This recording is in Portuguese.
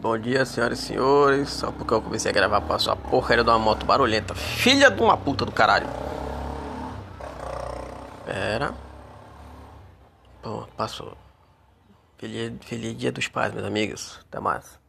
Bom dia, senhoras e senhores. Só porque eu comecei a gravar passou a porcaria de uma moto barulhenta. Filha de uma puta do caralho. Pera. Bom, passou. Feliz, feliz dia dos pais, meus amigos. Até mais.